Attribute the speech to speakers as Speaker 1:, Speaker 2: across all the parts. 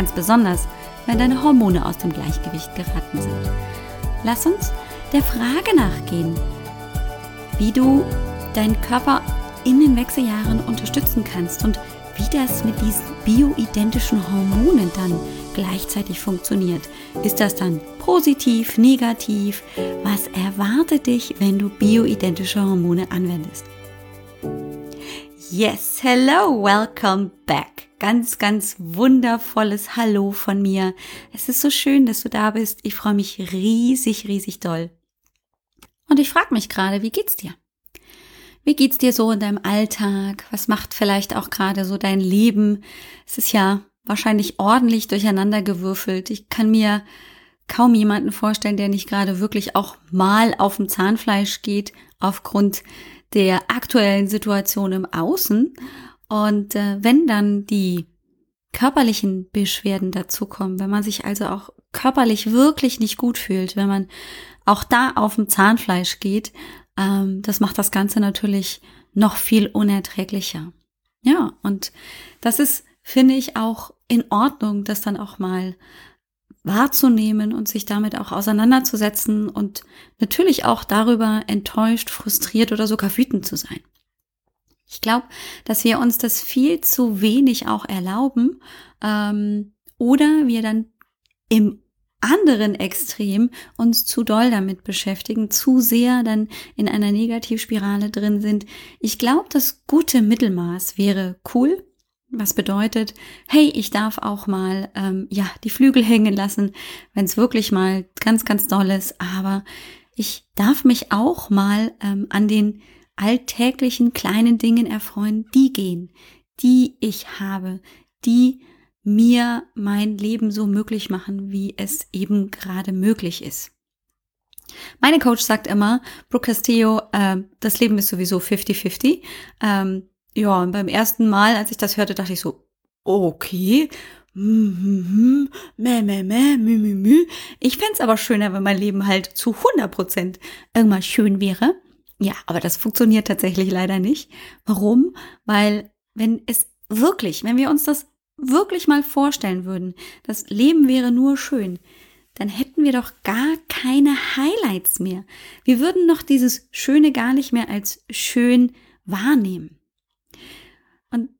Speaker 1: Ganz besonders, wenn deine Hormone aus dem Gleichgewicht geraten sind. Lass uns der Frage nachgehen, wie du deinen Körper in den Wechseljahren unterstützen kannst und wie das mit diesen bioidentischen Hormonen dann gleichzeitig funktioniert. Ist das dann positiv, negativ? Was erwartet dich, wenn du bioidentische Hormone anwendest? Yes, hello, welcome back. Ganz, ganz wundervolles Hallo von mir. Es ist so schön, dass du da bist. Ich freue mich riesig, riesig doll. Und ich frage mich gerade, wie geht's dir? Wie geht's dir so in deinem Alltag? Was macht vielleicht auch gerade so dein Leben? Es ist ja wahrscheinlich ordentlich durcheinander gewürfelt. Ich kann mir kaum jemanden vorstellen, der nicht gerade wirklich auch mal auf dem Zahnfleisch geht aufgrund der aktuellen Situation im Außen. Und äh, wenn dann die körperlichen Beschwerden dazukommen, wenn man sich also auch körperlich wirklich nicht gut fühlt, wenn man auch da auf dem Zahnfleisch geht, ähm, das macht das Ganze natürlich noch viel unerträglicher. Ja, und das ist, finde ich, auch in Ordnung, das dann auch mal wahrzunehmen und sich damit auch auseinanderzusetzen und natürlich auch darüber enttäuscht, frustriert oder sogar wütend zu sein. Ich glaube, dass wir uns das viel zu wenig auch erlauben ähm, oder wir dann im anderen Extrem uns zu doll damit beschäftigen, zu sehr dann in einer Negativspirale drin sind. Ich glaube, das gute Mittelmaß wäre cool, was bedeutet, hey, ich darf auch mal ähm, ja die Flügel hängen lassen, wenn es wirklich mal ganz, ganz doll ist. Aber ich darf mich auch mal ähm, an den alltäglichen kleinen Dingen erfreuen, die gehen, die ich habe, die mir mein Leben so möglich machen, wie es eben gerade möglich ist. Meine Coach sagt immer, Brooke Castillo, äh, das Leben ist sowieso 50-50. Ähm, ja, und beim ersten Mal, als ich das hörte, dachte ich so, okay, meh, meh, meh, mü, mü, mü. Ich fände aber schöner, wenn mein Leben halt zu 100 Prozent irgendwann schön wäre. Ja, aber das funktioniert tatsächlich leider nicht. Warum? Weil wenn es wirklich, wenn wir uns das wirklich mal vorstellen würden, das Leben wäre nur schön, dann hätten wir doch gar keine Highlights mehr. Wir würden noch dieses Schöne gar nicht mehr als schön wahrnehmen. Und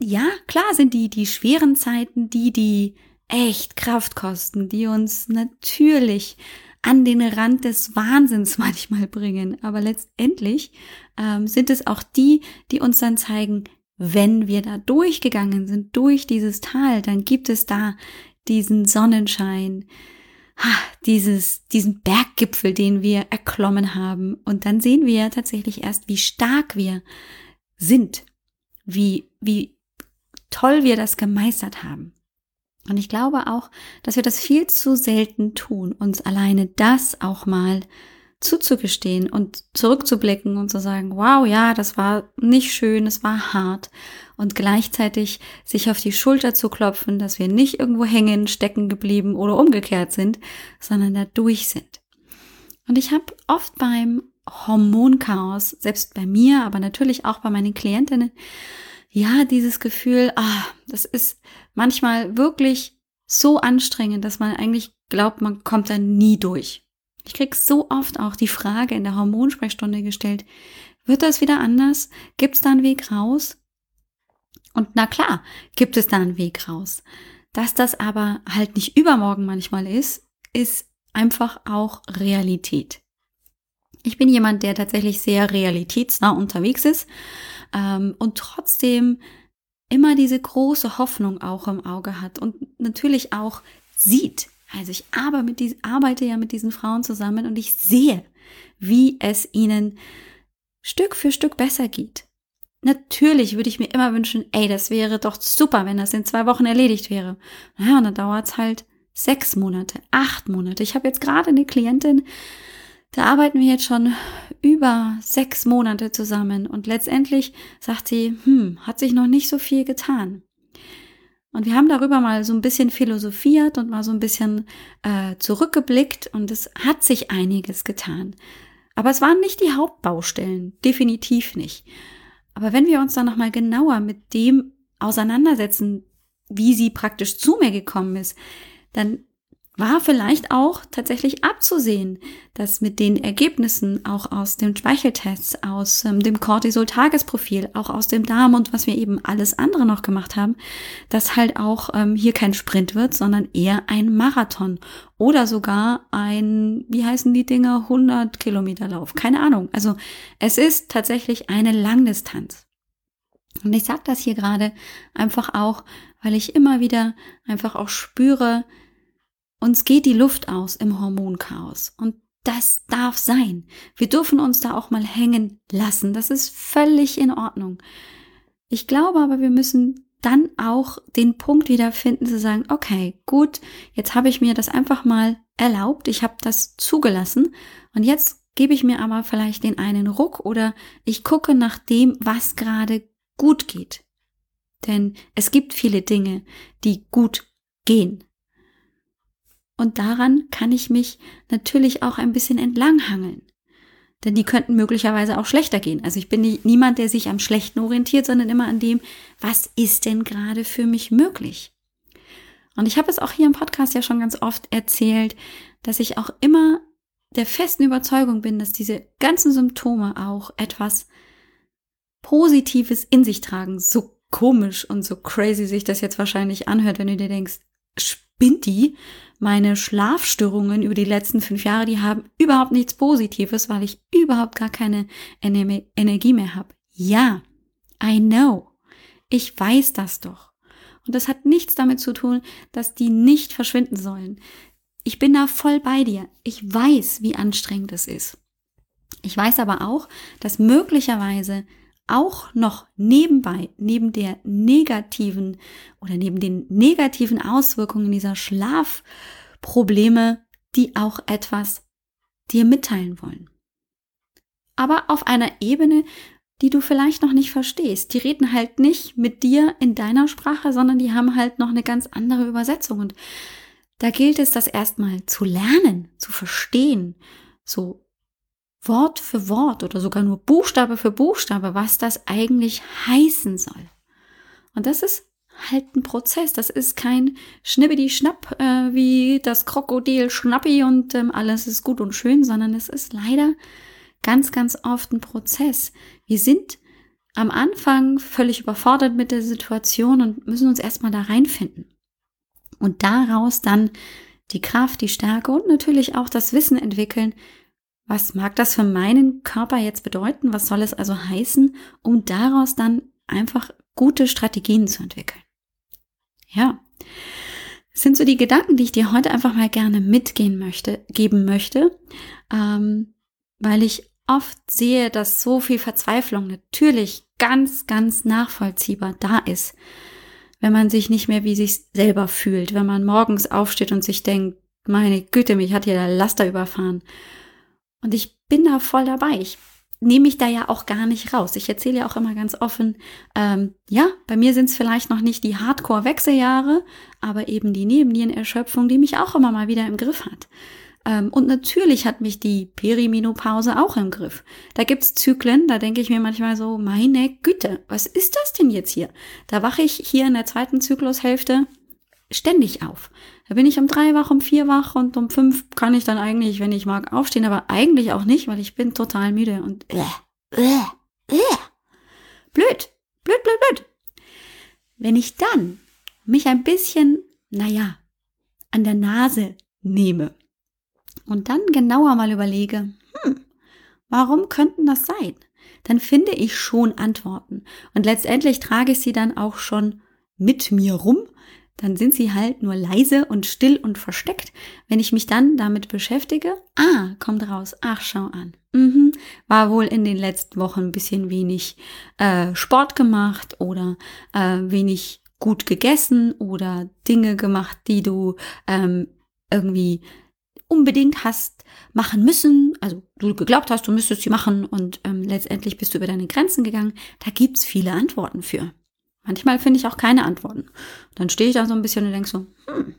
Speaker 1: ja, klar sind die, die schweren Zeiten, die, die echt Kraft kosten, die uns natürlich an den Rand des Wahnsinns manchmal bringen. Aber letztendlich ähm, sind es auch die, die uns dann zeigen, wenn wir da durchgegangen sind, durch dieses Tal, dann gibt es da diesen Sonnenschein, dieses, diesen Berggipfel, den wir erklommen haben. Und dann sehen wir tatsächlich erst, wie stark wir sind wie, wie toll wir das gemeistert haben. Und ich glaube auch, dass wir das viel zu selten tun, uns alleine das auch mal zuzugestehen und zurückzublicken und zu sagen, wow, ja, das war nicht schön, es war hart und gleichzeitig sich auf die Schulter zu klopfen, dass wir nicht irgendwo hängen, stecken geblieben oder umgekehrt sind, sondern da durch sind. Und ich habe oft beim Hormonchaos, selbst bei mir, aber natürlich auch bei meinen Klientinnen, ja, dieses Gefühl, ah, das ist manchmal wirklich so anstrengend, dass man eigentlich glaubt, man kommt da nie durch. Ich krieg so oft auch die Frage in der Hormonsprechstunde gestellt, wird das wieder anders? Gibt es da einen Weg raus? Und na klar, gibt es da einen Weg raus. Dass das aber halt nicht übermorgen manchmal ist, ist einfach auch Realität. Ich bin jemand, der tatsächlich sehr realitätsnah unterwegs ist ähm, und trotzdem immer diese große Hoffnung auch im Auge hat und natürlich auch sieht. Also ich arbeite ja mit diesen Frauen zusammen und ich sehe, wie es ihnen Stück für Stück besser geht. natürlich würde ich mir immer wünschen, ey, das wäre doch super, wenn das in zwei Wochen erledigt wäre. Naja, und dann dauert's halt sechs Monate, acht Monate. Ich habe jetzt gerade eine Klientin, da arbeiten wir jetzt schon über sechs Monate zusammen und letztendlich sagt sie, hm, hat sich noch nicht so viel getan. Und wir haben darüber mal so ein bisschen philosophiert und mal so ein bisschen äh, zurückgeblickt und es hat sich einiges getan. Aber es waren nicht die Hauptbaustellen, definitiv nicht. Aber wenn wir uns dann nochmal genauer mit dem auseinandersetzen, wie sie praktisch zu mir gekommen ist, dann war vielleicht auch tatsächlich abzusehen, dass mit den Ergebnissen auch aus dem Speicheltest, aus ähm, dem Cortisol-Tagesprofil, auch aus dem Darm und was wir eben alles andere noch gemacht haben, dass halt auch ähm, hier kein Sprint wird, sondern eher ein Marathon oder sogar ein, wie heißen die Dinger, 100 Kilometer Lauf, keine Ahnung. Also es ist tatsächlich eine Langdistanz. Und ich sage das hier gerade einfach auch, weil ich immer wieder einfach auch spüre, uns geht die Luft aus im Hormonchaos und das darf sein. Wir dürfen uns da auch mal hängen lassen. Das ist völlig in Ordnung. Ich glaube aber, wir müssen dann auch den Punkt wiederfinden zu sagen, okay, gut, jetzt habe ich mir das einfach mal erlaubt, ich habe das zugelassen und jetzt gebe ich mir aber vielleicht den einen Ruck oder ich gucke nach dem, was gerade gut geht. Denn es gibt viele Dinge, die gut gehen. Und daran kann ich mich natürlich auch ein bisschen entlanghangeln. Denn die könnten möglicherweise auch schlechter gehen. Also ich bin nicht, niemand, der sich am Schlechten orientiert, sondern immer an dem, was ist denn gerade für mich möglich? Und ich habe es auch hier im Podcast ja schon ganz oft erzählt, dass ich auch immer der festen Überzeugung bin, dass diese ganzen Symptome auch etwas Positives in sich tragen. So komisch und so crazy sich das jetzt wahrscheinlich anhört, wenn du dir denkst, die? meine Schlafstörungen über die letzten fünf Jahre, die haben überhaupt nichts Positives, weil ich überhaupt gar keine Energie mehr habe. Ja, I know. Ich weiß das doch. Und das hat nichts damit zu tun, dass die nicht verschwinden sollen. Ich bin da voll bei dir. Ich weiß, wie anstrengend es ist. Ich weiß aber auch, dass möglicherweise auch noch nebenbei, neben der negativen oder neben den negativen Auswirkungen dieser Schlafprobleme, die auch etwas dir mitteilen wollen. Aber auf einer Ebene, die du vielleicht noch nicht verstehst. Die reden halt nicht mit dir in deiner Sprache, sondern die haben halt noch eine ganz andere Übersetzung. Und da gilt es, das erstmal zu lernen, zu verstehen, so Wort für Wort oder sogar nur Buchstabe für Buchstabe, was das eigentlich heißen soll. Und das ist halt ein Prozess. Das ist kein Schnibbidi-Schnapp äh, wie das Krokodil Schnappi und ähm, alles ist gut und schön, sondern es ist leider ganz, ganz oft ein Prozess. Wir sind am Anfang völlig überfordert mit der Situation und müssen uns erstmal da reinfinden. Und daraus dann die Kraft, die Stärke und natürlich auch das Wissen entwickeln, was mag das für meinen Körper jetzt bedeuten? Was soll es also heißen, um daraus dann einfach gute Strategien zu entwickeln? Ja, das sind so die Gedanken, die ich dir heute einfach mal gerne mitgehen möchte, geben möchte, ähm, weil ich oft sehe, dass so viel Verzweiflung natürlich ganz, ganz nachvollziehbar da ist, wenn man sich nicht mehr wie sich selber fühlt, wenn man morgens aufsteht und sich denkt, meine Güte, mich hat hier der Laster überfahren und ich bin da voll dabei. Ich nehme mich da ja auch gar nicht raus. Ich erzähle ja auch immer ganz offen, ähm, ja, bei mir sind es vielleicht noch nicht die Hardcore-Wechseljahre, aber eben die Nebennierenerschöpfung, die mich auch immer mal wieder im Griff hat. Ähm, und natürlich hat mich die Perimenopause auch im Griff. Da gibt's Zyklen, da denke ich mir manchmal so, meine Güte, was ist das denn jetzt hier? Da wache ich hier in der zweiten Zyklushälfte ständig auf. Da bin ich um drei wach, um vier wach und um fünf kann ich dann eigentlich, wenn ich mag, aufstehen, aber eigentlich auch nicht, weil ich bin total müde und äh, äh, äh. blöd, blöd, blöd, blöd. Wenn ich dann mich ein bisschen, naja, an der Nase nehme und dann genauer mal überlege, hm, warum könnten das sein? Dann finde ich schon Antworten. Und letztendlich trage ich sie dann auch schon mit mir rum dann sind sie halt nur leise und still und versteckt. Wenn ich mich dann damit beschäftige, ah, kommt raus, ach, schau an. Mhm, war wohl in den letzten Wochen ein bisschen wenig äh, Sport gemacht oder äh, wenig gut gegessen oder Dinge gemacht, die du ähm, irgendwie unbedingt hast machen müssen, also du geglaubt hast, du müsstest sie machen und ähm, letztendlich bist du über deine Grenzen gegangen, da gibt's viele Antworten für. Manchmal finde ich auch keine Antworten. Dann stehe ich da so ein bisschen und denke so, hm,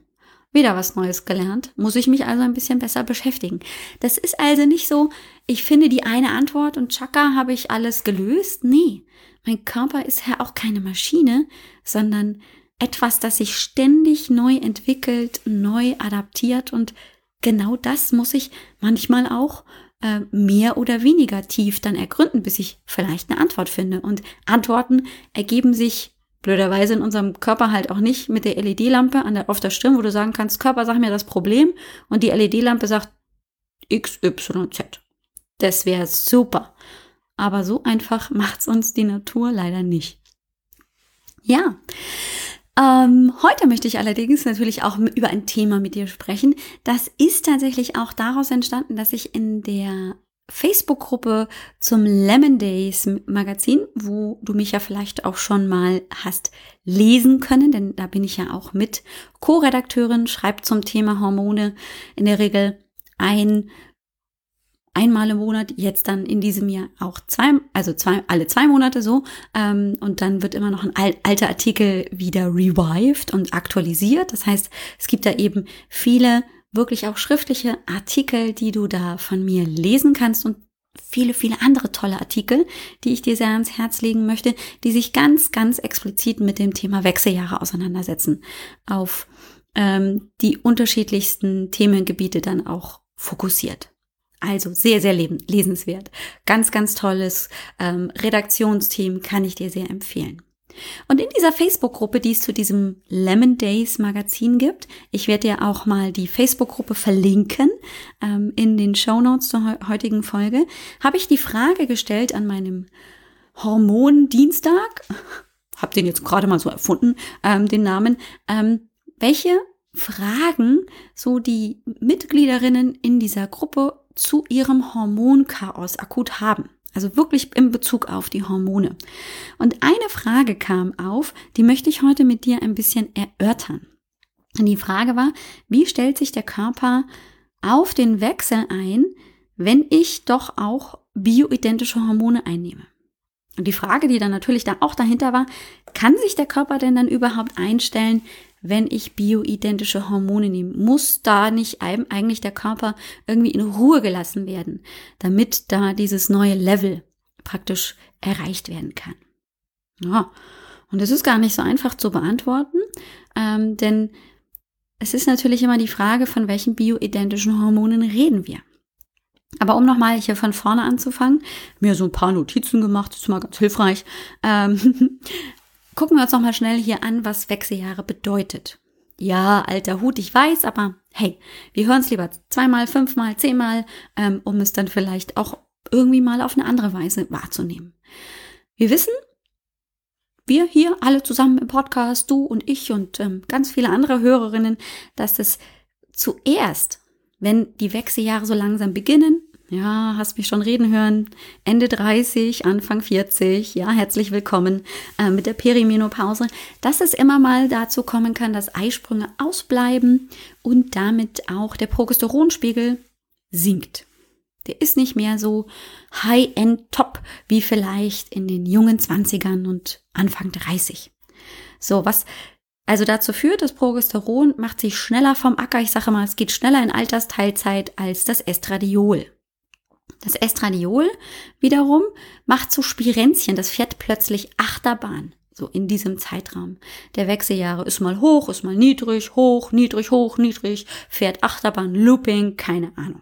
Speaker 1: wieder was Neues gelernt, muss ich mich also ein bisschen besser beschäftigen. Das ist also nicht so, ich finde die eine Antwort und tschakka habe ich alles gelöst. Nee, mein Körper ist ja auch keine Maschine, sondern etwas, das sich ständig neu entwickelt, neu adaptiert und genau das muss ich manchmal auch äh, mehr oder weniger tief dann ergründen, bis ich vielleicht eine Antwort finde. Und Antworten ergeben sich blöderweise in unserem Körper halt auch nicht mit der LED-Lampe an der, auf der Stirn, wo du sagen kannst, Körper, sag mir das Problem und die LED-Lampe sagt XYZ. Das wäre super. Aber so einfach macht's uns die Natur leider nicht. Ja, ähm, heute möchte ich allerdings natürlich auch über ein Thema mit dir sprechen. Das ist tatsächlich auch daraus entstanden, dass ich in der Facebook-Gruppe zum Lemon Days Magazin, wo du mich ja vielleicht auch schon mal hast lesen können, denn da bin ich ja auch mit Co-Redakteurin, schreibt zum Thema Hormone in der Regel ein einmal im Monat, jetzt dann in diesem Jahr auch zwei, also zwei, alle zwei Monate so. Ähm, und dann wird immer noch ein alter Artikel wieder revived und aktualisiert. Das heißt, es gibt da eben viele wirklich auch schriftliche Artikel, die du da von mir lesen kannst und viele, viele andere tolle Artikel, die ich dir sehr ans Herz legen möchte, die sich ganz, ganz explizit mit dem Thema Wechseljahre auseinandersetzen, auf ähm, die unterschiedlichsten Themengebiete dann auch fokussiert. Also sehr, sehr lesenswert. Ganz, ganz tolles ähm, Redaktionsteam kann ich dir sehr empfehlen. Und in dieser Facebook-Gruppe, die es zu diesem Lemon Days Magazin gibt, ich werde dir auch mal die Facebook-Gruppe verlinken ähm, in den Show Notes zur heutigen Folge, habe ich die Frage gestellt an meinem Hormondienstag, habe den jetzt gerade mal so erfunden, ähm, den Namen, ähm, welche Fragen so die Mitgliederinnen in dieser Gruppe zu ihrem Hormonchaos akut haben. Also wirklich in Bezug auf die Hormone. Und eine Frage kam auf, die möchte ich heute mit dir ein bisschen erörtern. Und die Frage war, wie stellt sich der Körper auf den Wechsel ein, wenn ich doch auch bioidentische Hormone einnehme? Und die Frage, die dann natürlich da auch dahinter war, kann sich der Körper denn dann überhaupt einstellen, wenn ich bioidentische Hormone nehme? Muss da nicht eigentlich der Körper irgendwie in Ruhe gelassen werden, damit da dieses neue Level praktisch erreicht werden kann? Ja, und das ist gar nicht so einfach zu beantworten, ähm, denn es ist natürlich immer die Frage, von welchen bioidentischen Hormonen reden wir. Aber um nochmal hier von vorne anzufangen, mir so ein paar Notizen gemacht, ist mal ganz hilfreich. Ähm, Gucken wir uns noch mal schnell hier an, was Wechseljahre bedeutet. Ja, alter Hut, ich weiß, aber hey, wir hören es lieber zweimal, fünfmal, zehnmal, ähm, um es dann vielleicht auch irgendwie mal auf eine andere Weise wahrzunehmen. Wir wissen, wir hier alle zusammen im Podcast, du und ich und ähm, ganz viele andere Hörerinnen, dass es zuerst, wenn die Wechseljahre so langsam beginnen, ja, hast mich schon reden hören. Ende 30, Anfang 40. Ja, herzlich willkommen äh, mit der Perimenopause. Dass es immer mal dazu kommen kann, dass Eisprünge ausbleiben und damit auch der Progesteronspiegel sinkt. Der ist nicht mehr so high-end top wie vielleicht in den jungen 20ern und Anfang 30. So, was also dazu führt, das Progesteron macht sich schneller vom Acker. Ich sage mal, es geht schneller in Altersteilzeit als das Estradiol. Das Estradiol wiederum macht so Spirenzchen, das fährt plötzlich Achterbahn. So in diesem Zeitraum der Wechseljahre ist mal hoch, ist mal niedrig, hoch, niedrig, hoch, niedrig, fährt Achterbahn, Looping, keine Ahnung.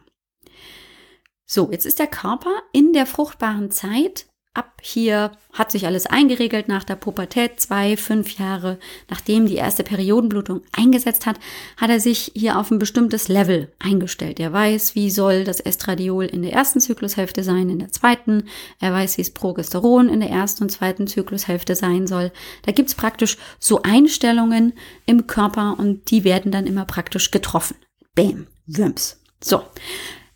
Speaker 1: So, jetzt ist der Körper in der fruchtbaren Zeit ab hier hat sich alles eingeregelt nach der Pubertät, zwei, fünf Jahre nachdem die erste Periodenblutung eingesetzt hat, hat er sich hier auf ein bestimmtes Level eingestellt. Er weiß, wie soll das Estradiol in der ersten Zyklushälfte sein, in der zweiten. Er weiß, wie es Progesteron in der ersten und zweiten Zyklushälfte sein soll. Da gibt's praktisch so Einstellungen im Körper und die werden dann immer praktisch getroffen. Bäm, Wümps. So.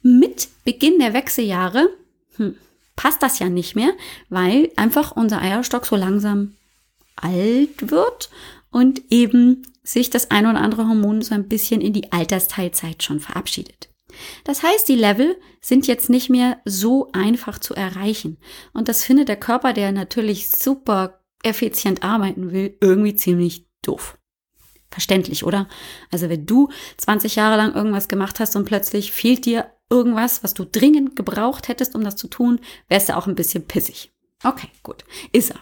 Speaker 1: Mit Beginn der Wechseljahre, hm, passt das ja nicht mehr, weil einfach unser Eierstock so langsam alt wird und eben sich das ein oder andere Hormon so ein bisschen in die Altersteilzeit schon verabschiedet. Das heißt, die Level sind jetzt nicht mehr so einfach zu erreichen. Und das findet der Körper, der natürlich super effizient arbeiten will, irgendwie ziemlich doof. Verständlich, oder? Also wenn du 20 Jahre lang irgendwas gemacht hast und plötzlich fehlt dir irgendwas, was du dringend gebraucht hättest, um das zu tun, wärst du auch ein bisschen pissig. Okay, gut. Ist er.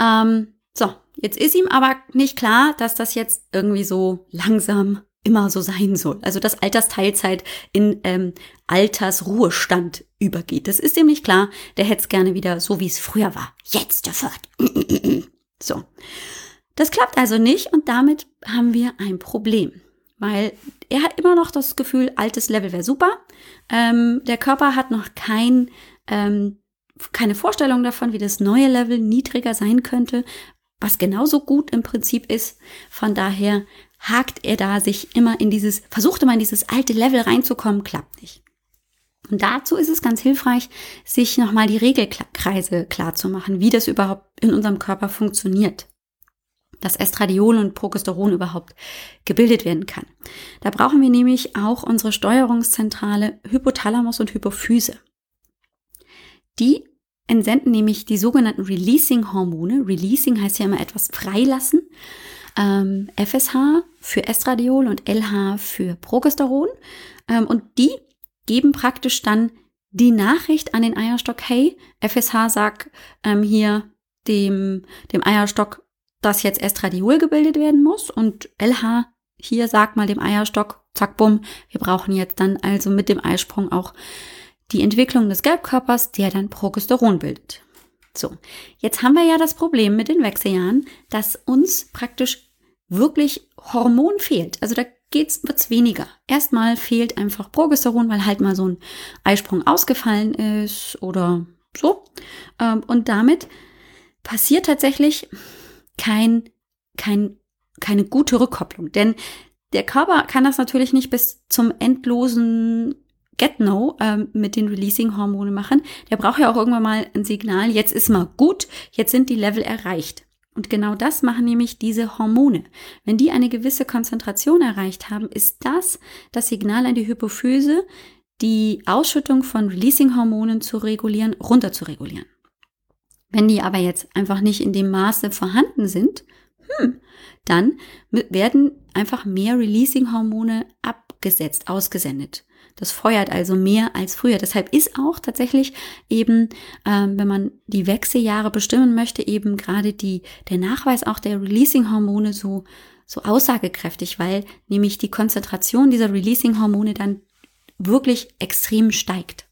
Speaker 1: Ähm, so, jetzt ist ihm aber nicht klar, dass das jetzt irgendwie so langsam immer so sein soll. Also dass Altersteilzeit in ähm, Altersruhestand übergeht. Das ist ihm nicht klar. Der hätte es gerne wieder so, wie es früher war. Jetzt sofort. so. Das klappt also nicht und damit haben wir ein Problem weil er hat immer noch das Gefühl, altes Level wäre super. Ähm, der Körper hat noch kein, ähm, keine Vorstellung davon, wie das neue Level niedriger sein könnte, was genauso gut im Prinzip ist. Von daher hakt er da sich immer in dieses, versucht immer in dieses alte Level reinzukommen, klappt nicht. Und dazu ist es ganz hilfreich, sich nochmal die Regelkreise klar zu machen, wie das überhaupt in unserem Körper funktioniert dass Estradiol und Progesteron überhaupt gebildet werden kann. Da brauchen wir nämlich auch unsere Steuerungszentrale Hypothalamus und Hypophyse. Die entsenden nämlich die sogenannten Releasing-Hormone. Releasing heißt ja immer etwas freilassen. Ähm, FSH für Estradiol und LH für Progesteron. Ähm, und die geben praktisch dann die Nachricht an den Eierstock, hey, FSH sagt ähm, hier dem, dem Eierstock, dass jetzt Estradiol gebildet werden muss und LH hier sagt mal dem Eierstock, zack, bumm, wir brauchen jetzt dann also mit dem Eisprung auch die Entwicklung des Gelbkörpers, der dann Progesteron bildet. So, jetzt haben wir ja das Problem mit den Wechseljahren, dass uns praktisch wirklich Hormon fehlt. Also da geht's, wird's weniger. Erstmal fehlt einfach Progesteron, weil halt mal so ein Eisprung ausgefallen ist oder so. Ähm, und damit passiert tatsächlich kein, kein, keine gute Rückkopplung. Denn der Körper kann das natürlich nicht bis zum endlosen Get-No ähm, mit den Releasing-Hormonen machen. Der braucht ja auch irgendwann mal ein Signal, jetzt ist mal gut, jetzt sind die Level erreicht. Und genau das machen nämlich diese Hormone. Wenn die eine gewisse Konzentration erreicht haben, ist das das Signal an die Hypophyse, die Ausschüttung von Releasing-Hormonen zu regulieren, runter zu regulieren. Wenn die aber jetzt einfach nicht in dem Maße vorhanden sind, hm, dann werden einfach mehr Releasing-Hormone abgesetzt, ausgesendet. Das feuert also mehr als früher. Deshalb ist auch tatsächlich eben, ähm, wenn man die Wechseljahre bestimmen möchte, eben gerade die, der Nachweis auch der Releasing-Hormone so, so aussagekräftig, weil nämlich die Konzentration dieser Releasing-Hormone dann wirklich extrem steigt.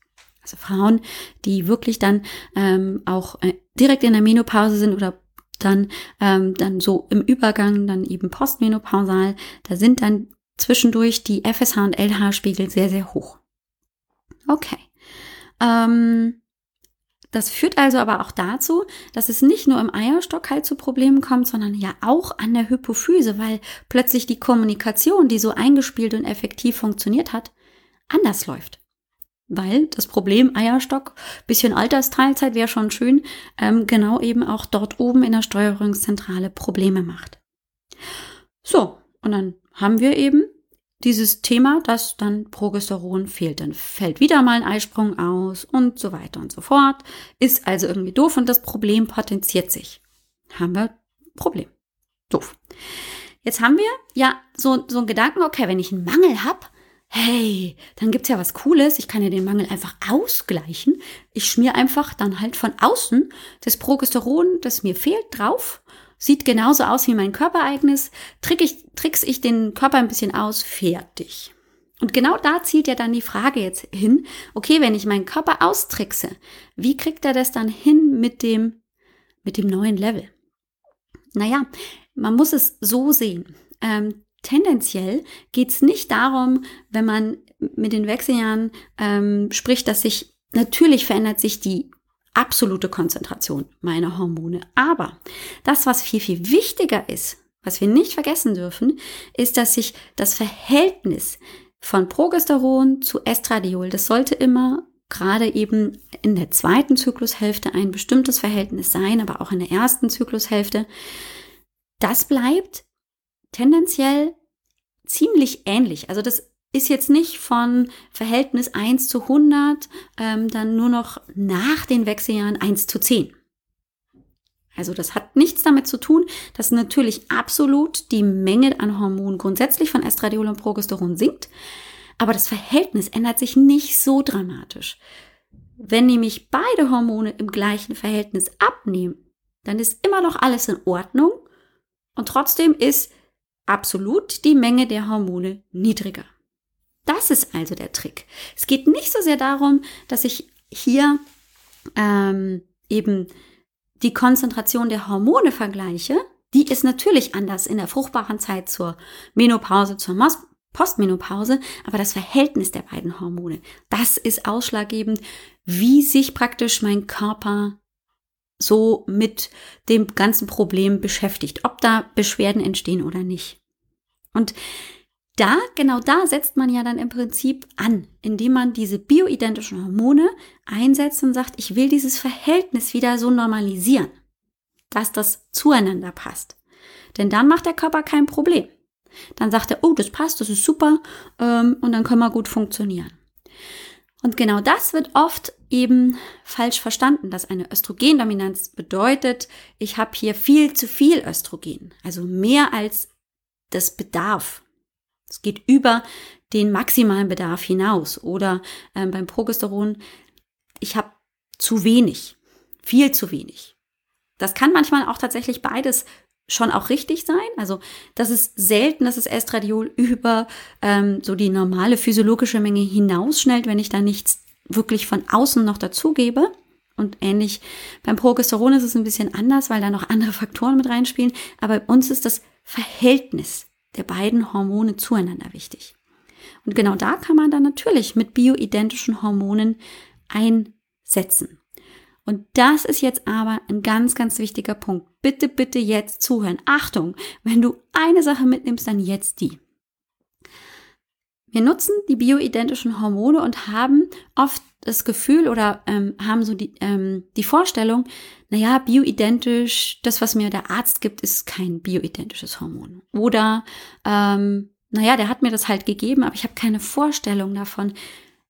Speaker 1: Also Frauen, die wirklich dann ähm, auch äh, direkt in der Menopause sind oder dann, ähm, dann so im Übergang, dann eben postmenopausal, da sind dann zwischendurch die FSH und LH-Spiegel sehr, sehr hoch. Okay. Ähm, das führt also aber auch dazu, dass es nicht nur im Eierstock halt zu Problemen kommt, sondern ja auch an der Hypophyse, weil plötzlich die Kommunikation, die so eingespielt und effektiv funktioniert hat, anders läuft weil das Problem Eierstock, bisschen Altersteilzeit wäre schon schön, ähm, genau eben auch dort oben in der Steuerungszentrale Probleme macht. So, und dann haben wir eben dieses Thema, dass dann Progesteron fehlt. Dann fällt wieder mal ein Eisprung aus und so weiter und so fort. Ist also irgendwie doof und das Problem potenziert sich. Haben wir Problem. Doof. Jetzt haben wir ja so, so einen Gedanken, okay, wenn ich einen Mangel habe, hey, dann gibt's ja was Cooles, ich kann ja den Mangel einfach ausgleichen. Ich schmier einfach dann halt von außen das Progesteron, das mir fehlt, drauf. Sieht genauso aus wie mein körpereignes. Trick ich, tricks ich den Körper ein bisschen aus, fertig. Und genau da zielt ja dann die Frage jetzt hin, okay, wenn ich meinen Körper austrickse, wie kriegt er das dann hin mit dem, mit dem neuen Level? Naja, man muss es so sehen. Ähm, tendenziell geht es nicht darum, wenn man mit den Wechseljahren ähm, spricht, dass sich natürlich verändert sich die absolute Konzentration meiner Hormone. Aber das, was viel, viel wichtiger ist, was wir nicht vergessen dürfen, ist, dass sich das Verhältnis von Progesteron zu Estradiol, das sollte immer gerade eben in der zweiten Zyklushälfte ein bestimmtes Verhältnis sein, aber auch in der ersten Zyklushälfte. Das bleibt tendenziell ziemlich ähnlich. Also das ist jetzt nicht von Verhältnis 1 zu 100 ähm, dann nur noch nach den Wechseljahren 1 zu 10. Also das hat nichts damit zu tun, dass natürlich absolut die Menge an Hormonen grundsätzlich von Estradiol und Progesteron sinkt, aber das Verhältnis ändert sich nicht so dramatisch. Wenn nämlich beide Hormone im gleichen Verhältnis abnehmen, dann ist immer noch alles in Ordnung und trotzdem ist absolut die Menge der Hormone niedriger. Das ist also der Trick. Es geht nicht so sehr darum, dass ich hier ähm, eben die Konzentration der Hormone vergleiche. Die ist natürlich anders in der fruchtbaren Zeit zur Menopause, zur Postmenopause, aber das Verhältnis der beiden Hormone, das ist ausschlaggebend, wie sich praktisch mein Körper so mit dem ganzen Problem beschäftigt, ob da Beschwerden entstehen oder nicht. Und da, genau da setzt man ja dann im Prinzip an, indem man diese bioidentischen Hormone einsetzt und sagt, ich will dieses Verhältnis wieder so normalisieren, dass das zueinander passt. Denn dann macht der Körper kein Problem. Dann sagt er, oh, das passt, das ist super ähm, und dann können wir gut funktionieren. Und genau das wird oft eben falsch verstanden, dass eine Östrogendominanz bedeutet, ich habe hier viel zu viel Östrogen, also mehr als das Bedarf. Es geht über den maximalen Bedarf hinaus. Oder ähm, beim Progesteron, ich habe zu wenig, viel zu wenig. Das kann manchmal auch tatsächlich beides schon auch richtig sein. Also das ist selten, dass das Estradiol über ähm, so die normale physiologische Menge hinausschnellt, wenn ich da nichts wirklich von außen noch dazugebe. Und ähnlich beim Progesteron ist es ein bisschen anders, weil da noch andere Faktoren mit reinspielen. Aber bei uns ist das Verhältnis der beiden Hormone zueinander wichtig. Und genau da kann man dann natürlich mit bioidentischen Hormonen einsetzen. Und das ist jetzt aber ein ganz, ganz wichtiger Punkt. Bitte, bitte jetzt zuhören. Achtung, wenn du eine Sache mitnimmst, dann jetzt die. Wir nutzen die bioidentischen Hormone und haben oft das Gefühl oder ähm, haben so die, ähm, die Vorstellung, naja, bioidentisch, das, was mir der Arzt gibt, ist kein bioidentisches Hormon. Oder, ähm, naja, der hat mir das halt gegeben, aber ich habe keine Vorstellung davon,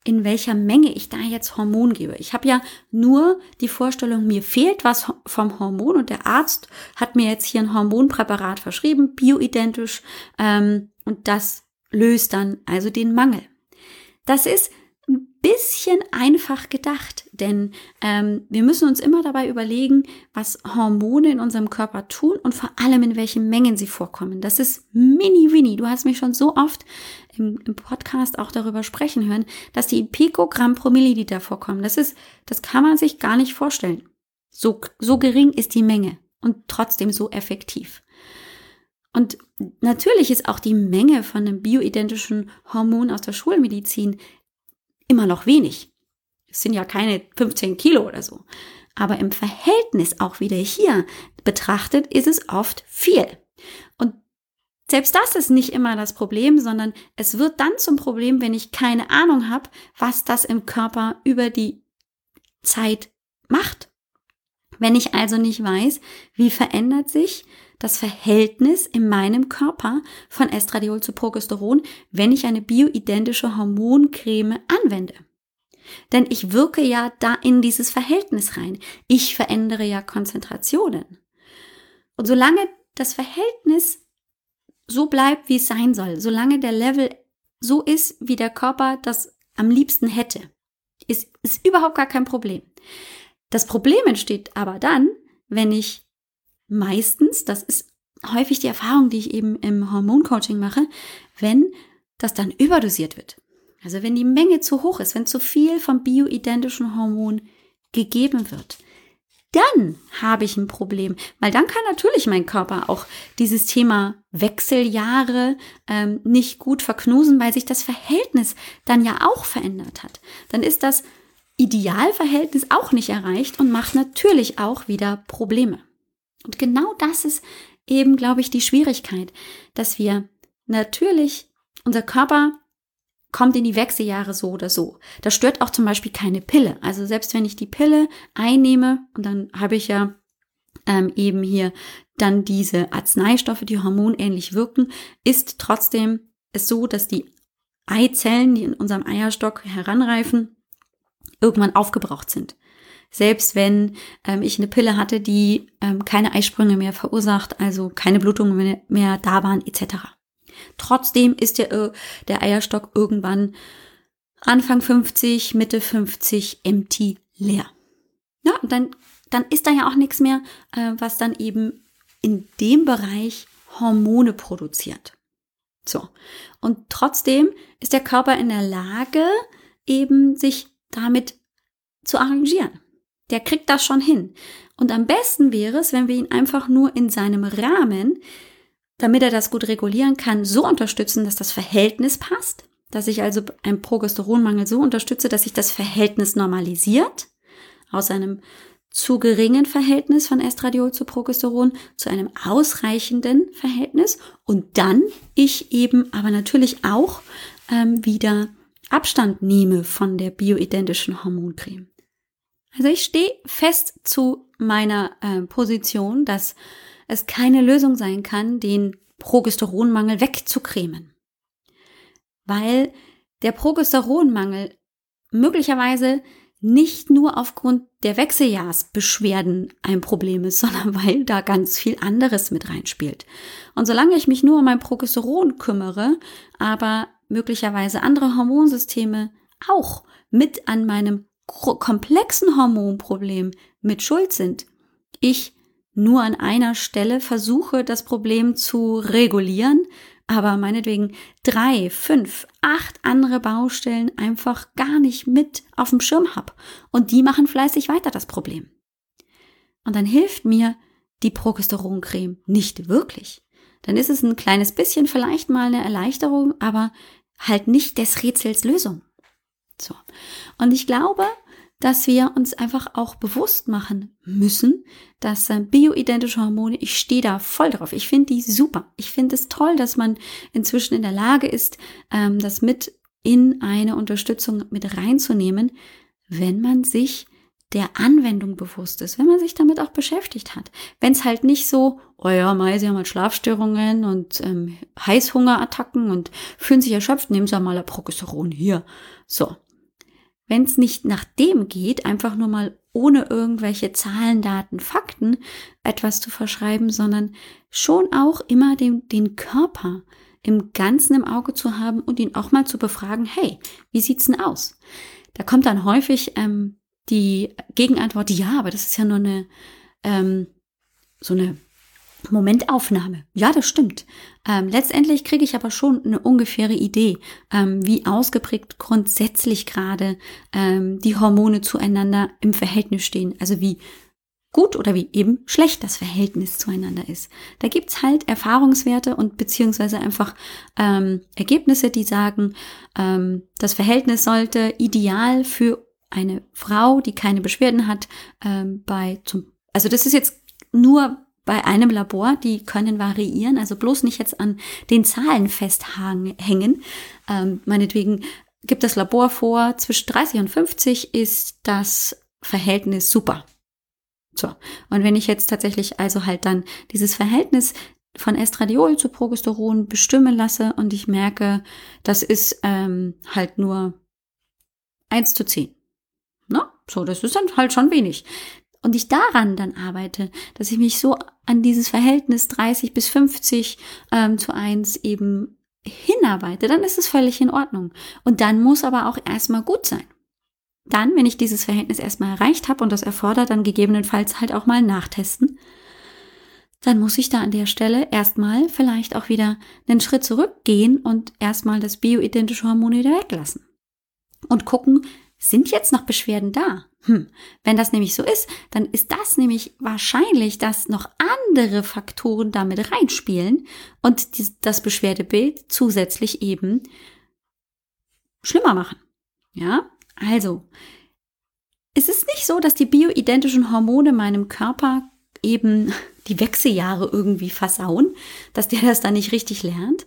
Speaker 1: in welcher Menge ich da jetzt Hormon gebe. Ich habe ja nur die Vorstellung, mir fehlt was vom Hormon und der Arzt hat mir jetzt hier ein Hormonpräparat verschrieben, bioidentisch, ähm, und das löst dann also den Mangel. Das ist bisschen einfach gedacht, denn ähm, wir müssen uns immer dabei überlegen, was Hormone in unserem Körper tun und vor allem in welchen Mengen sie vorkommen. Das ist mini winnie. Du hast mich schon so oft im, im Podcast auch darüber sprechen hören, dass die Pikogramm pro Milliliter vorkommen. Das ist, das kann man sich gar nicht vorstellen. So, so gering ist die Menge und trotzdem so effektiv. Und natürlich ist auch die Menge von einem bioidentischen Hormon aus der Schulmedizin immer noch wenig. Es sind ja keine 15 Kilo oder so. Aber im Verhältnis auch wieder hier betrachtet ist es oft viel. Und selbst das ist nicht immer das Problem, sondern es wird dann zum Problem, wenn ich keine Ahnung habe, was das im Körper über die Zeit macht. Wenn ich also nicht weiß, wie verändert sich das Verhältnis in meinem Körper von Estradiol zu Progesteron, wenn ich eine bioidentische Hormoncreme anwende. Denn ich wirke ja da in dieses Verhältnis rein. Ich verändere ja Konzentrationen. Und solange das Verhältnis so bleibt, wie es sein soll, solange der Level so ist, wie der Körper das am liebsten hätte, ist, ist überhaupt gar kein Problem. Das Problem entsteht aber dann, wenn ich meistens, das ist häufig die Erfahrung, die ich eben im Hormoncoaching mache, wenn das dann überdosiert wird. Also wenn die Menge zu hoch ist, wenn zu viel vom bioidentischen Hormon gegeben wird, dann habe ich ein Problem, weil dann kann natürlich mein Körper auch dieses Thema Wechseljahre ähm, nicht gut verknusen, weil sich das Verhältnis dann ja auch verändert hat. Dann ist das Idealverhältnis auch nicht erreicht und macht natürlich auch wieder Probleme. Und genau das ist eben, glaube ich, die Schwierigkeit, dass wir natürlich unser Körper kommt in die Wechseljahre so oder so. Das stört auch zum Beispiel keine Pille. Also selbst wenn ich die Pille einnehme und dann habe ich ja ähm, eben hier dann diese Arzneistoffe, die hormonähnlich wirken, ist trotzdem es so, dass die Eizellen, die in unserem Eierstock heranreifen, irgendwann aufgebraucht sind. Selbst wenn ähm, ich eine Pille hatte, die ähm, keine Eisprünge mehr verursacht, also keine Blutungen mehr, mehr da waren, etc. Trotzdem ist der, äh, der Eierstock irgendwann Anfang 50, Mitte 50 empty leer. Ja, und dann, dann ist da ja auch nichts mehr, äh, was dann eben in dem Bereich Hormone produziert. So. Und trotzdem ist der Körper in der Lage, eben sich damit zu arrangieren. Der kriegt das schon hin. Und am besten wäre es, wenn wir ihn einfach nur in seinem Rahmen damit er das gut regulieren kann, so unterstützen, dass das Verhältnis passt, dass ich also einen Progesteronmangel so unterstütze, dass sich das Verhältnis normalisiert aus einem zu geringen Verhältnis von Estradiol zu Progesteron zu einem ausreichenden Verhältnis und dann ich eben aber natürlich auch ähm, wieder Abstand nehme von der bioidentischen Hormoncreme. Also ich stehe fest zu meiner äh, Position, dass es keine Lösung sein kann, den Progesteronmangel wegzucremen. Weil der Progesteronmangel möglicherweise nicht nur aufgrund der Wechseljahrsbeschwerden ein Problem ist, sondern weil da ganz viel anderes mit reinspielt. Und solange ich mich nur um mein Progesteron kümmere, aber möglicherweise andere Hormonsysteme auch mit an meinem komplexen Hormonproblem mit schuld sind, ich nur an einer Stelle versuche, das Problem zu regulieren, aber meinetwegen drei, fünf, acht andere Baustellen einfach gar nicht mit auf dem Schirm habe. Und die machen fleißig weiter das Problem. Und dann hilft mir die Progesteroncreme nicht wirklich. Dann ist es ein kleines bisschen vielleicht mal eine Erleichterung, aber halt nicht des Rätsels Lösung. So. Und ich glaube, dass wir uns einfach auch bewusst machen müssen, dass äh, bioidentische Hormone, ich stehe da voll drauf. Ich finde die super. Ich finde es toll, dass man inzwischen in der Lage ist, ähm, das mit in eine Unterstützung mit reinzunehmen, wenn man sich der Anwendung bewusst ist, wenn man sich damit auch beschäftigt hat. Wenn es halt nicht so, oh ja, Mai, sie haben halt Schlafstörungen und ähm, Heißhungerattacken und fühlen sich erschöpft, nehmen Sie mal ein Progesteron hier. So, wenn es nicht nach dem geht, einfach nur mal ohne irgendwelche Zahlen, Daten, Fakten etwas zu verschreiben, sondern schon auch immer den, den Körper im Ganzen im Auge zu haben und ihn auch mal zu befragen, hey, wie sieht's denn aus? Da kommt dann häufig ähm, die Gegenantwort, ja, aber das ist ja nur eine ähm, so eine Momentaufnahme. Ja, das stimmt. Ähm, letztendlich kriege ich aber schon eine ungefähre Idee, ähm, wie ausgeprägt grundsätzlich gerade ähm, die Hormone zueinander im Verhältnis stehen. Also wie gut oder wie eben schlecht das Verhältnis zueinander ist. Da gibt's halt Erfahrungswerte und beziehungsweise einfach ähm, Ergebnisse, die sagen, ähm, das Verhältnis sollte ideal für eine Frau, die keine Beschwerden hat, ähm, bei zum, also das ist jetzt nur bei einem Labor, die können variieren, also bloß nicht jetzt an den Zahlen festhängen. Ähm, meinetwegen gibt das Labor vor, zwischen 30 und 50 ist das Verhältnis super. So, und wenn ich jetzt tatsächlich also halt dann dieses Verhältnis von Estradiol zu Progesteron bestimmen lasse und ich merke, das ist ähm, halt nur 1 zu 10. So, das ist dann halt schon wenig und ich daran dann arbeite, dass ich mich so an dieses Verhältnis 30 bis 50 ähm, zu 1 eben hinarbeite, dann ist es völlig in Ordnung. Und dann muss aber auch erstmal gut sein. Dann, wenn ich dieses Verhältnis erstmal erreicht habe und das erfordert, dann gegebenenfalls halt auch mal nachtesten, dann muss ich da an der Stelle erstmal vielleicht auch wieder einen Schritt zurückgehen und erstmal das bioidentische Hormon wieder weglassen. und gucken, sind jetzt noch Beschwerden da? Hm. Wenn das nämlich so ist, dann ist das nämlich wahrscheinlich, dass noch andere Faktoren damit reinspielen und die, das Beschwerdebild zusätzlich eben schlimmer machen. Ja, also es ist nicht so, dass die bioidentischen Hormone meinem Körper eben die Wechseljahre irgendwie versauen, dass der das dann nicht richtig lernt.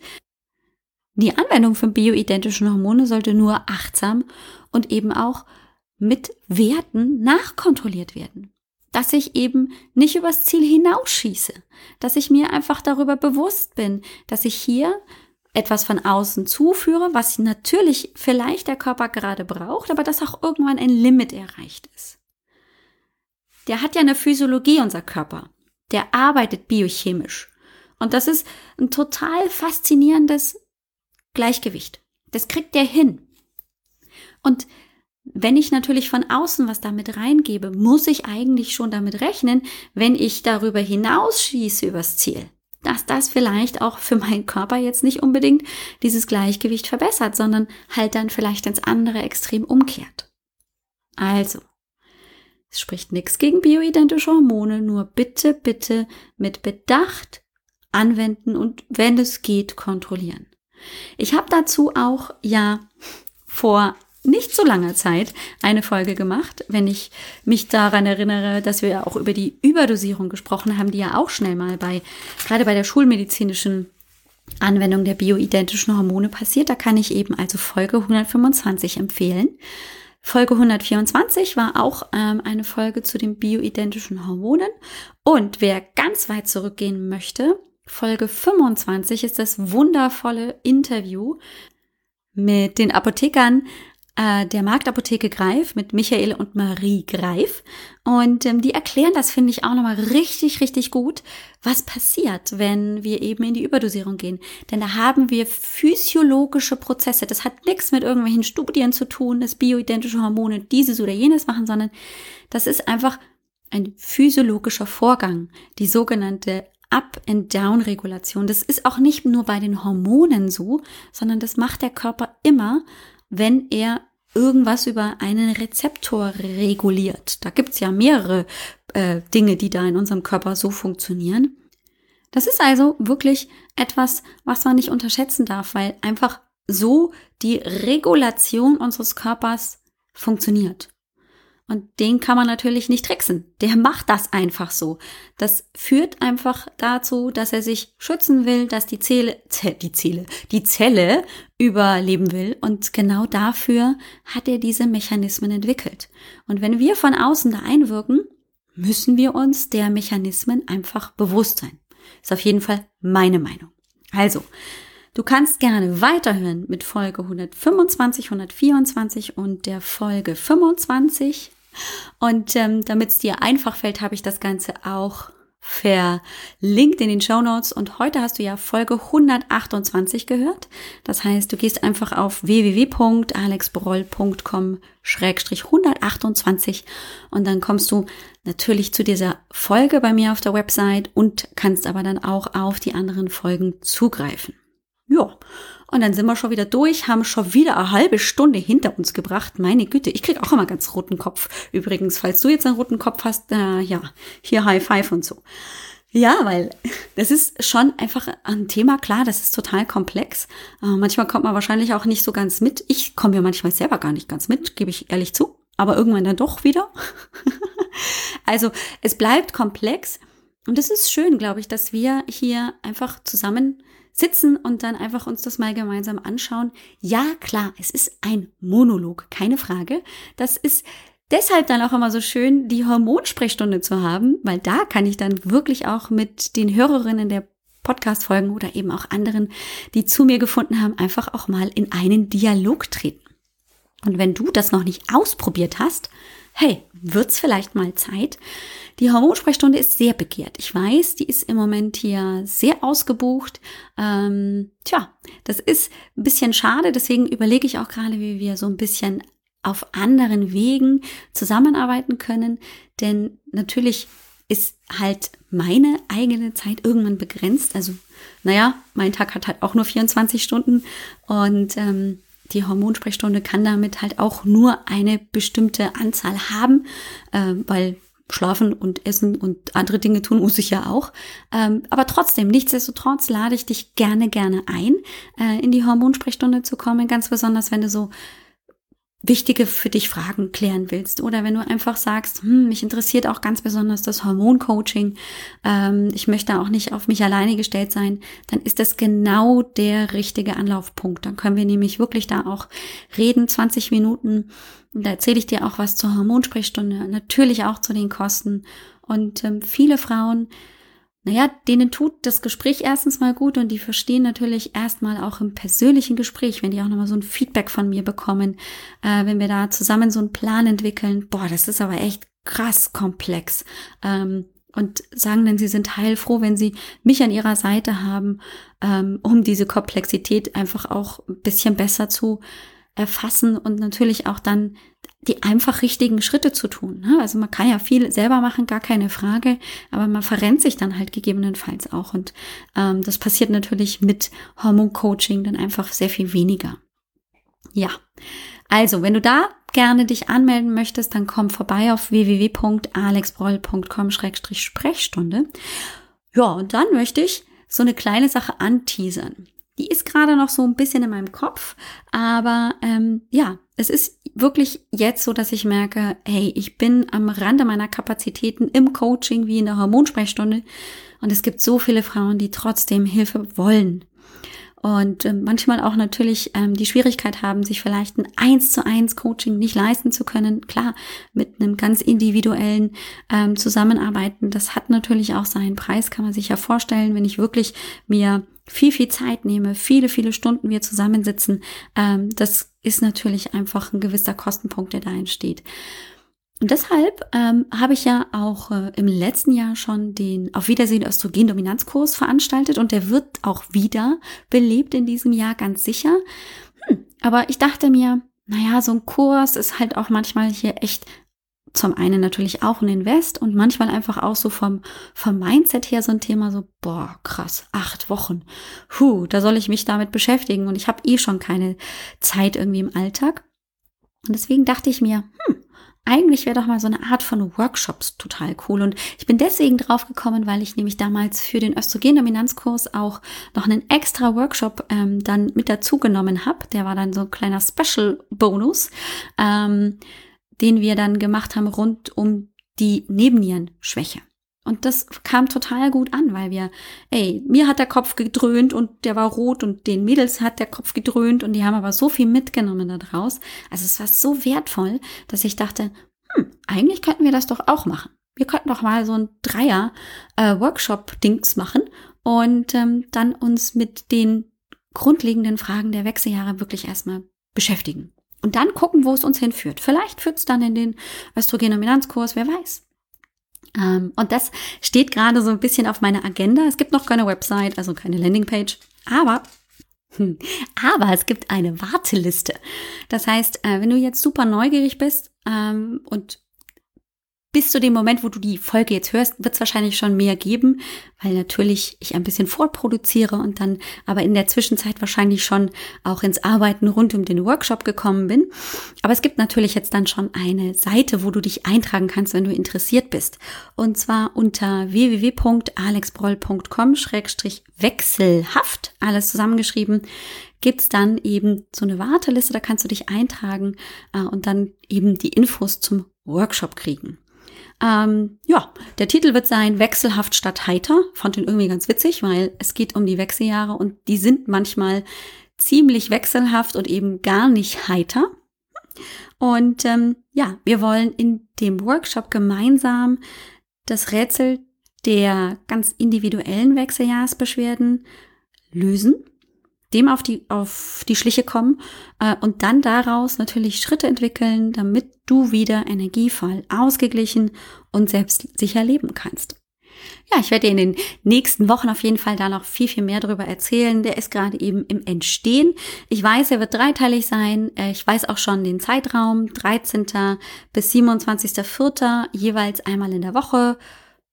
Speaker 1: Die Anwendung von bioidentischen Hormone sollte nur achtsam und eben auch mit Werten nachkontrolliert werden. Dass ich eben nicht übers Ziel hinausschieße, dass ich mir einfach darüber bewusst bin, dass ich hier etwas von außen zuführe, was natürlich vielleicht der Körper gerade braucht, aber dass auch irgendwann ein Limit erreicht ist. Der hat ja eine Physiologie, unser Körper. Der arbeitet biochemisch. Und das ist ein total faszinierendes Gleichgewicht. Das kriegt der hin. Und wenn ich natürlich von außen was damit reingebe, muss ich eigentlich schon damit rechnen, wenn ich darüber hinausschieße übers Ziel, dass das vielleicht auch für meinen Körper jetzt nicht unbedingt dieses Gleichgewicht verbessert, sondern halt dann vielleicht ins andere Extrem umkehrt. Also, es spricht nichts gegen bioidentische Hormone, nur bitte, bitte mit Bedacht anwenden und wenn es geht, kontrollieren. Ich habe dazu auch ja vor nicht so langer Zeit eine Folge gemacht, wenn ich mich daran erinnere, dass wir ja auch über die Überdosierung gesprochen haben, die ja auch schnell mal bei, gerade bei der schulmedizinischen Anwendung der bioidentischen Hormone passiert. Da kann ich eben also Folge 125 empfehlen. Folge 124 war auch ähm, eine Folge zu den bioidentischen Hormonen. Und wer ganz weit zurückgehen möchte, Folge 25 ist das wundervolle Interview mit den Apothekern der Marktapotheke Greif mit Michael und Marie Greif. Und ähm, die erklären das, finde ich, auch nochmal richtig, richtig gut, was passiert, wenn wir eben in die Überdosierung gehen. Denn da haben wir physiologische Prozesse. Das hat nichts mit irgendwelchen Studien zu tun, dass bioidentische Hormone dieses oder jenes machen, sondern das ist einfach ein physiologischer Vorgang, die sogenannte Up-and-Down-Regulation. Das ist auch nicht nur bei den Hormonen so, sondern das macht der Körper immer, wenn er irgendwas über einen Rezeptor reguliert. Da gibt's ja mehrere äh, Dinge, die da in unserem Körper so funktionieren. Das ist also wirklich etwas, was man nicht unterschätzen darf, weil einfach so die Regulation unseres Körpers funktioniert. Und den kann man natürlich nicht tricksen. Der macht das einfach so. Das führt einfach dazu, dass er sich schützen will, dass die Zelle, die Zelle, die Zelle überleben will. Und genau dafür hat er diese Mechanismen entwickelt. Und wenn wir von außen da einwirken, müssen wir uns der Mechanismen einfach bewusst sein. Ist auf jeden Fall meine Meinung. Also, Du kannst gerne weiterhören mit Folge 125, 124 und der Folge 25 und ähm, damit es dir einfach fällt, habe ich das Ganze auch verlinkt in den Show Notes. Und heute hast du ja Folge 128 gehört. Das heißt, du gehst einfach auf www.alexbroll.com-128 und dann kommst du natürlich zu dieser Folge bei mir auf der Website und kannst aber dann auch auf die anderen Folgen zugreifen. Ja. Und dann sind wir schon wieder durch, haben schon wieder eine halbe Stunde hinter uns gebracht. Meine Güte, ich krieg auch immer ganz roten Kopf. Übrigens, falls du jetzt einen roten Kopf hast, äh, ja, hier High Five und so. Ja, weil das ist schon einfach ein Thema, klar, das ist total komplex. Äh, manchmal kommt man wahrscheinlich auch nicht so ganz mit. Ich komme ja manchmal selber gar nicht ganz mit, gebe ich ehrlich zu. Aber irgendwann dann doch wieder. also es bleibt komplex. Und es ist schön, glaube ich, dass wir hier einfach zusammen sitzen und dann einfach uns das mal gemeinsam anschauen. Ja, klar, es ist ein Monolog, keine Frage. Das ist deshalb dann auch immer so schön, die Hormonsprechstunde zu haben, weil da kann ich dann wirklich auch mit den Hörerinnen der Podcast-Folgen oder eben auch anderen, die zu mir gefunden haben, einfach auch mal in einen Dialog treten. Und wenn du das noch nicht ausprobiert hast, hey, wird's vielleicht mal Zeit? Die Hormonsprechstunde ist sehr begehrt. Ich weiß, die ist im Moment hier sehr ausgebucht. Ähm, tja, das ist ein bisschen schade. Deswegen überlege ich auch gerade, wie wir so ein bisschen auf anderen Wegen zusammenarbeiten können. Denn natürlich ist halt meine eigene Zeit irgendwann begrenzt. Also, naja, mein Tag hat halt auch nur 24 Stunden. Und ähm, die Hormonsprechstunde kann damit halt auch nur eine bestimmte Anzahl haben, äh, weil Schlafen und Essen und andere Dinge tun muss ich ja auch. Ähm, aber trotzdem, nichtsdestotrotz lade ich dich gerne, gerne ein, äh, in die Hormonsprechstunde zu kommen, ganz besonders, wenn du so wichtige für dich Fragen klären willst oder wenn du einfach sagst, hm, mich interessiert auch ganz besonders das Hormoncoaching, ähm, ich möchte auch nicht auf mich alleine gestellt sein, dann ist das genau der richtige Anlaufpunkt. Dann können wir nämlich wirklich da auch reden, 20 Minuten. Da erzähle ich dir auch was zur Hormonsprechstunde, natürlich auch zu den Kosten. Und ähm, viele Frauen naja, denen tut das Gespräch erstens mal gut und die verstehen natürlich erstmal auch im persönlichen Gespräch, wenn die auch nochmal so ein Feedback von mir bekommen, äh, wenn wir da zusammen so einen Plan entwickeln. Boah, das ist aber echt krass komplex. Ähm, und sagen dann, sie sind heilfroh, wenn sie mich an ihrer Seite haben, ähm, um diese Komplexität einfach auch ein bisschen besser zu erfassen und natürlich auch dann die einfach richtigen Schritte zu tun. Ne? Also man kann ja viel selber machen, gar keine Frage, aber man verrennt sich dann halt gegebenenfalls auch. Und ähm, das passiert natürlich mit Hormoncoaching dann einfach sehr viel weniger. Ja, also wenn du da gerne dich anmelden möchtest, dann komm vorbei auf www.alexbroll.com-sprechstunde. Ja, und dann möchte ich so eine kleine Sache anteasern. Die ist gerade noch so ein bisschen in meinem Kopf, aber ähm, ja, es ist wirklich jetzt so, dass ich merke, hey, ich bin am Rande meiner Kapazitäten im Coaching wie in der Hormonsprechstunde und es gibt so viele Frauen, die trotzdem Hilfe wollen und äh, manchmal auch natürlich ähm, die Schwierigkeit haben, sich vielleicht ein eins zu eins Coaching nicht leisten zu können. Klar, mit einem ganz individuellen ähm, Zusammenarbeiten, das hat natürlich auch seinen Preis, kann man sich ja vorstellen, wenn ich wirklich mir viel, viel Zeit nehme, viele, viele Stunden wir zusammensitzen, ähm, das ist natürlich einfach ein gewisser Kostenpunkt, der da entsteht. Und deshalb ähm, habe ich ja auch äh, im letzten Jahr schon den Auf Wiedersehen Östrogendominanzkurs veranstaltet und der wird auch wieder belebt in diesem Jahr, ganz sicher. Hm, aber ich dachte mir, naja, so ein Kurs ist halt auch manchmal hier echt zum einen natürlich auch ein Invest und manchmal einfach auch so vom, vom Mindset her so ein Thema so, boah, krass, acht Wochen. Huh, da soll ich mich damit beschäftigen und ich habe eh schon keine Zeit irgendwie im Alltag. Und deswegen dachte ich mir, hm, eigentlich wäre doch mal so eine Art von Workshops total cool. Und ich bin deswegen drauf gekommen, weil ich nämlich damals für den Östrogendominanzkurs auch noch einen extra Workshop ähm, dann mit dazu genommen habe. Der war dann so ein kleiner Special-Bonus, ähm, den wir dann gemacht haben rund um die Nebennierenschwäche. Und das kam total gut an, weil wir, ey, mir hat der Kopf gedröhnt und der war rot und den Mädels hat der Kopf gedröhnt und die haben aber so viel mitgenommen daraus. Also es war so wertvoll, dass ich dachte, hm, eigentlich könnten wir das doch auch machen. Wir könnten doch mal so ein Dreier-Workshop-Dings äh, machen und ähm, dann uns mit den grundlegenden Fragen der Wechseljahre wirklich erstmal beschäftigen. Und dann gucken, wo es uns hinführt. Vielleicht führt es dann in den Östrogendominanzkurs, wer weiß. Ähm, und das steht gerade so ein bisschen auf meiner Agenda. Es gibt noch keine Website, also keine Landingpage, aber hm, aber es gibt eine Warteliste. Das heißt, äh, wenn du jetzt super neugierig bist ähm, und bis zu dem Moment, wo du die Folge jetzt hörst, wird es wahrscheinlich schon mehr geben, weil natürlich ich ein bisschen vorproduziere und dann aber in der Zwischenzeit wahrscheinlich schon auch ins Arbeiten rund um den Workshop gekommen bin. Aber es gibt natürlich jetzt dann schon eine Seite, wo du dich eintragen kannst, wenn du interessiert bist. Und zwar unter www.alexbroll.com-wechselhaft, alles zusammengeschrieben, gibt's dann eben so eine Warteliste, da kannst du dich eintragen äh, und dann eben die Infos zum Workshop kriegen. Ähm, ja, der Titel wird sein Wechselhaft statt heiter. Fand ihn irgendwie ganz witzig, weil es geht um die Wechseljahre und die sind manchmal ziemlich wechselhaft und eben gar nicht heiter. Und ähm, ja, wir wollen in dem Workshop gemeinsam das Rätsel der ganz individuellen Wechseljahrsbeschwerden lösen dem auf die, auf die Schliche kommen äh, und dann daraus natürlich Schritte entwickeln, damit du wieder energievoll, ausgeglichen und selbstsicher leben kannst. Ja, ich werde dir in den nächsten Wochen auf jeden Fall da noch viel, viel mehr darüber erzählen. Der ist gerade eben im Entstehen. Ich weiß, er wird dreiteilig sein. Äh, ich weiß auch schon den Zeitraum, 13. bis 27.04. jeweils einmal in der Woche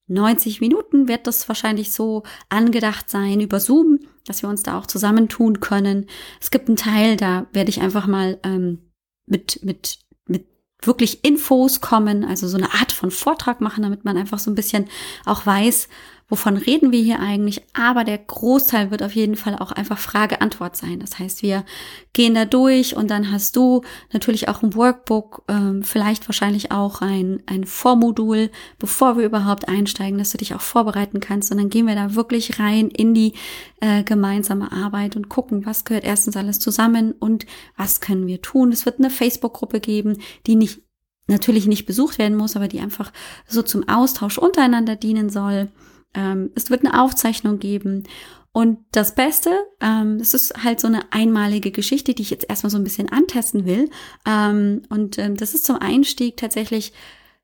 Speaker 1: 90 Minuten wird das wahrscheinlich so angedacht sein über Zoom, dass wir uns da auch zusammentun können. Es gibt einen Teil, da werde ich einfach mal ähm, mit, mit, mit wirklich Infos kommen, also so eine Art von Vortrag machen, damit man einfach so ein bisschen auch weiß, wovon reden wir hier eigentlich. Aber der Großteil wird auf jeden Fall auch einfach Frage-Antwort sein. Das heißt, wir gehen da durch und dann hast du natürlich auch ein Workbook, ähm, vielleicht wahrscheinlich auch ein, ein Vormodul, bevor wir überhaupt einsteigen, dass du dich auch vorbereiten kannst. Und dann gehen wir da wirklich rein in die äh, gemeinsame Arbeit und gucken, was gehört erstens alles zusammen und was können wir tun. Es wird eine Facebook-Gruppe geben, die nicht natürlich nicht besucht werden muss, aber die einfach so zum Austausch untereinander dienen soll. Ähm, es wird eine Aufzeichnung geben. Und das Beste, ähm, das ist halt so eine einmalige Geschichte, die ich jetzt erstmal so ein bisschen antesten will. Ähm, und ähm, das ist zum Einstieg tatsächlich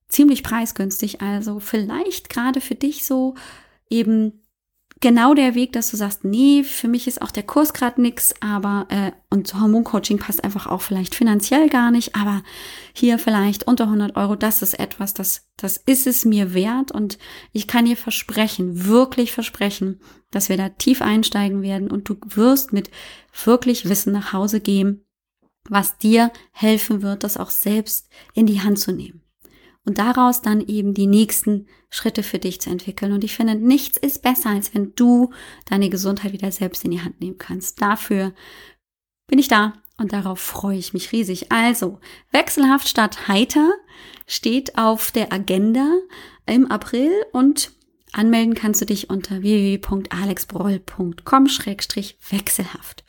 Speaker 1: ziemlich preisgünstig. Also vielleicht gerade für dich so eben genau der Weg, dass du sagst, nee, für mich ist auch der Kurs gerade nix, aber äh, und Hormoncoaching passt einfach auch vielleicht finanziell gar nicht, aber hier vielleicht unter 100 Euro, das ist etwas, das das ist es mir wert und ich kann dir versprechen, wirklich versprechen, dass wir da tief einsteigen werden und du wirst mit wirklich Wissen nach Hause gehen, was dir helfen wird, das auch selbst in die Hand zu nehmen. Und daraus dann eben die nächsten Schritte für dich zu entwickeln. Und ich finde, nichts ist besser, als wenn du deine Gesundheit wieder selbst in die Hand nehmen kannst. Dafür bin ich da und darauf freue ich mich riesig. Also, wechselhaft statt heiter steht auf der Agenda im April und anmelden kannst du dich unter www.alexbroll.com-wechselhaft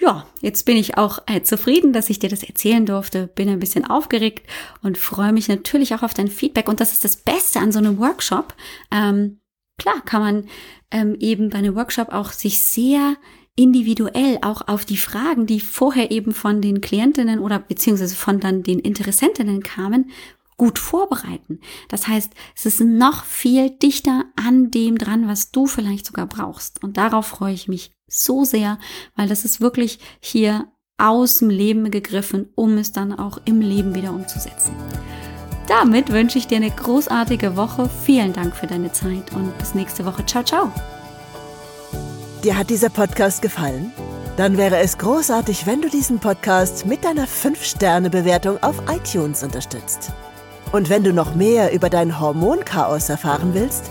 Speaker 1: ja, jetzt bin ich auch äh, zufrieden, dass ich dir das erzählen durfte, bin ein bisschen aufgeregt und freue mich natürlich auch auf dein Feedback. Und das ist das Beste an so einem Workshop. Ähm, klar kann man ähm, eben bei einem Workshop auch sich sehr individuell auch auf die Fragen, die vorher eben von den Klientinnen oder beziehungsweise von dann den Interessentinnen kamen, gut vorbereiten. Das heißt, es ist noch viel dichter an dem dran, was du vielleicht sogar brauchst. Und darauf freue ich mich so sehr, weil das ist wirklich hier aus dem Leben gegriffen, um es dann auch im Leben wieder umzusetzen. Damit wünsche ich dir eine großartige Woche. Vielen Dank für deine Zeit und bis nächste Woche. Ciao, ciao.
Speaker 2: Dir hat dieser Podcast gefallen? Dann wäre es großartig, wenn du diesen Podcast mit deiner 5-Sterne-Bewertung auf iTunes unterstützt. Und wenn du noch mehr über dein Hormonchaos erfahren willst,